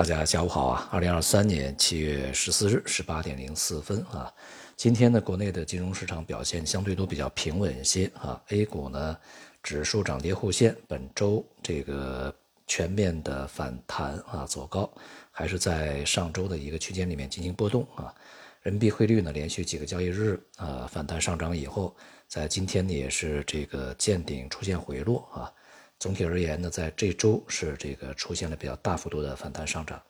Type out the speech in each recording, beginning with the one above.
大家下午好啊！二零二三年七月十四日十八点零四分啊，今天呢，国内的金融市场表现相对都比较平稳一些啊。A 股呢，指数涨跌互现，本周这个全面的反弹啊，走高，还是在上周的一个区间里面进行波动啊。人民币汇率呢，连续几个交易日啊反弹上涨以后，在今天呢也是这个见顶出现回落啊。总体而言呢，在这周是这个出现了比较大幅度的反弹上涨。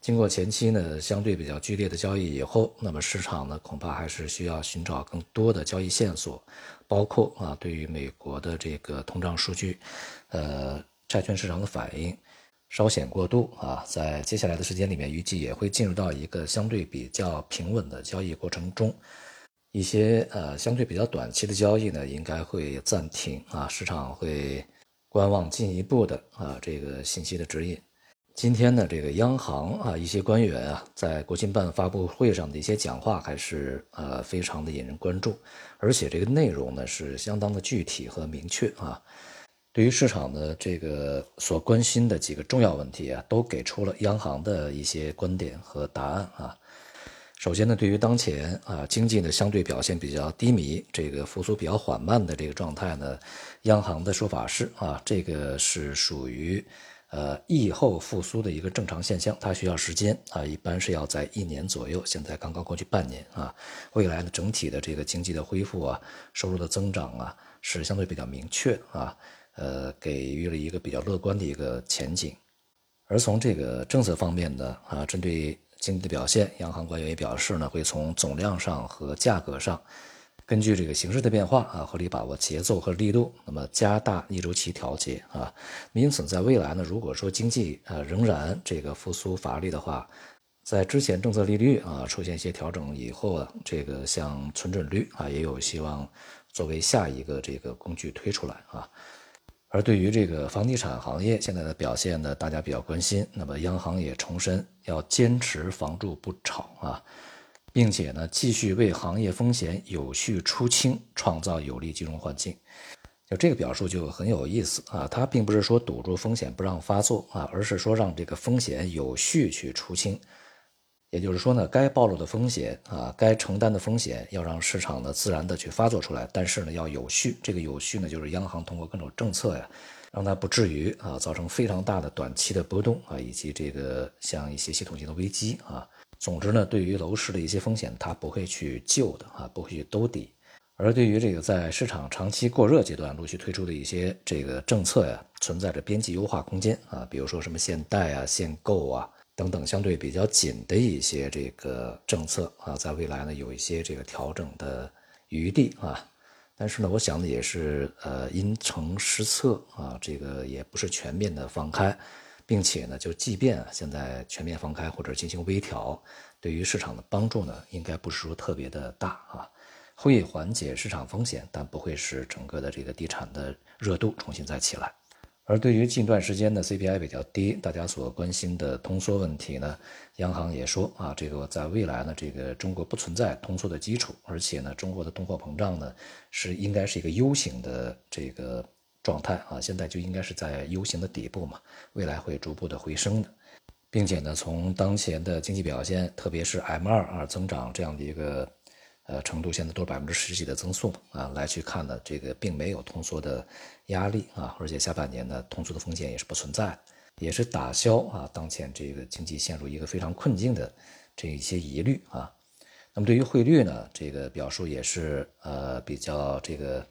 经过前期呢相对比较剧烈的交易以后，那么市场呢恐怕还是需要寻找更多的交易线索，包括啊对于美国的这个通胀数据，呃债券市场的反应稍显过度啊，在接下来的时间里面预计也会进入到一个相对比较平稳的交易过程中，一些呃相对比较短期的交易呢应该会暂停啊，市场会。观望进一步的啊，这个信息的指引。今天呢，这个央行啊，一些官员啊，在国新办发布会上的一些讲话，还是呃非常的引人关注，而且这个内容呢是相当的具体和明确啊。对于市场的这个所关心的几个重要问题啊，都给出了央行的一些观点和答案啊。首先呢，对于当前啊经济呢相对表现比较低迷，这个复苏比较缓慢的这个状态呢，央行的说法是啊，这个是属于呃疫后复苏的一个正常现象，它需要时间啊，一般是要在一年左右，现在刚刚过去半年啊，未来呢整体的这个经济的恢复啊，收入的增长啊是相对比较明确啊，呃，给予了一个比较乐观的一个前景，而从这个政策方面呢啊，针对。经济的表现，央行官员也表示呢，会从总量上和价格上，根据这个形势的变化啊，合理把握节奏和力度，那么加大逆周期调节啊。因此，在未来呢，如果说经济呃仍然这个复苏乏力的话，在之前政策利率啊出现一些调整以后啊，这个像存准率啊也有希望作为下一个这个工具推出来啊。而对于这个房地产行业现在的表现呢，大家比较关心。那么央行也重申要坚持房住不炒啊，并且呢继续为行业风险有序出清创造有利金融环境。就这个表述就很有意思啊，它并不是说堵住风险不让发作啊，而是说让这个风险有序去出清。也就是说呢，该暴露的风险啊，该承担的风险，要让市场呢自然的去发作出来。但是呢，要有序。这个有序呢，就是央行通过各种政策呀，让它不至于啊造成非常大的短期的波动啊，以及这个像一些系统性的危机啊。总之呢，对于楼市的一些风险，它不会去救的啊，不会去兜底。而对于这个在市场长期过热阶段陆续推出的一些这个政策呀，存在着边际优化空间啊，比如说什么限贷啊、限购啊。等等，相对比较紧的一些这个政策啊，在未来呢有一些这个调整的余地啊，但是呢，我想呢也是呃因城施策啊，这个也不是全面的放开，并且呢，就即便现在全面放开或者进行微调，对于市场的帮助呢，应该不是说特别的大啊，会缓解市场风险，但不会使整个的这个地产的热度重新再起来。而对于近段时间的 CPI 比较低，大家所关心的通缩问题呢，央行也说啊，这个在未来呢，这个中国不存在通缩的基础，而且呢，中国的通货膨胀呢是应该是一个 U 型的这个状态啊，现在就应该是在 U 型的底部嘛，未来会逐步的回升的，并且呢，从当前的经济表现，特别是 M2 啊增长这样的一个。呃，程度现在都是百分之十几的增速啊，来去看呢，这个并没有通缩的压力啊，而且下半年呢，通缩的风险也是不存在，也是打消啊，当前这个经济陷入一个非常困境的这一些疑虑啊。那么对于汇率呢，这个表述也是呃比较这个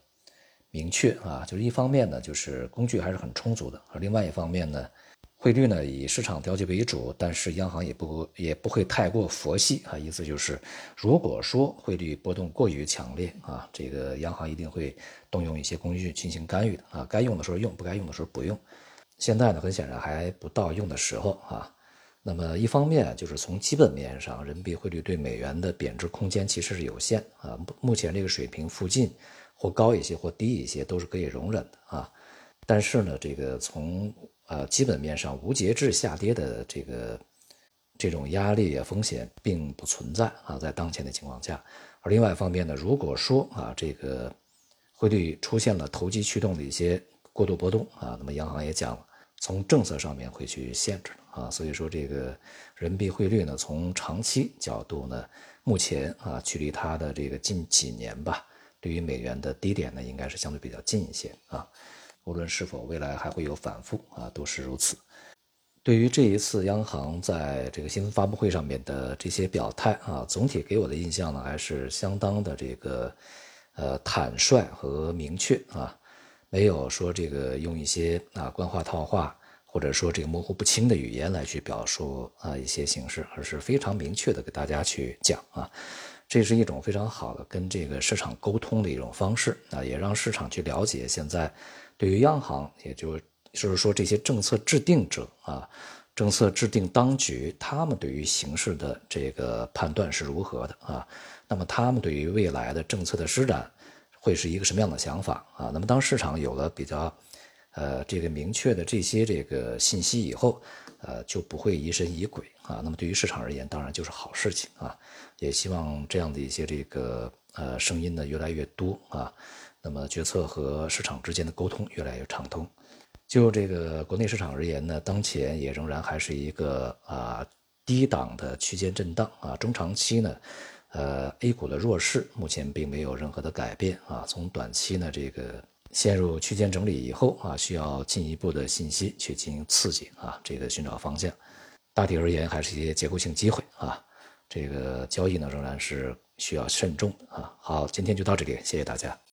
明确啊，就是一方面呢，就是工具还是很充足的，而另外一方面呢。汇率呢以市场调节为主，但是央行也不也不会太过佛系啊，意思就是，如果说汇率波动过于强烈啊，这个央行一定会动用一些工具进行干预的啊，该用的时候用，不该用的时候不用。现在呢，很显然还不到用的时候啊。那么一方面就是从基本面上，人民币汇率对美元的贬值空间其实是有限啊，目前这个水平附近或高一些或低一些都是可以容忍的啊。但是呢，这个从呃，基本面上无节制下跌的这个这种压力啊风险并不存在啊，在当前的情况下，而另外一方面呢，如果说啊这个汇率出现了投机驱动的一些过度波动啊，那么央行也讲了，从政策上面会去限制啊，所以说这个人民币汇率呢，从长期角度呢，目前啊，距离它的这个近几年吧，对于美元的低点呢，应该是相对比较近一些啊。无论是否未来还会有反复啊，都是如此。对于这一次央行在这个新闻发布会上面的这些表态啊，总体给我的印象呢，还是相当的这个呃坦率和明确啊，没有说这个用一些啊官话套话，或者说这个模糊不清的语言来去表述啊一些形式，而是非常明确的给大家去讲啊，这是一种非常好的跟这个市场沟通的一种方式啊，也让市场去了解现在对于央行，也就。就是说，这些政策制定者啊，政策制定当局，他们对于形势的这个判断是如何的啊？那么，他们对于未来的政策的施展，会是一个什么样的想法啊？那么，当市场有了比较，呃，这个明确的这些这个信息以后，呃，就不会疑神疑鬼啊。那么，对于市场而言，当然就是好事情啊。也希望这样的一些这个呃声音呢越来越多啊。那么，决策和市场之间的沟通越来越畅通。就这个国内市场而言呢，当前也仍然还是一个啊低档的区间震荡啊，中长期呢，呃，A 股的弱势目前并没有任何的改变啊。从短期呢，这个陷入区间整理以后啊，需要进一步的信息去进行刺激啊，这个寻找方向。大体而言，还是一些结构性机会啊，这个交易呢仍然是需要慎重啊。好，今天就到这里，谢谢大家。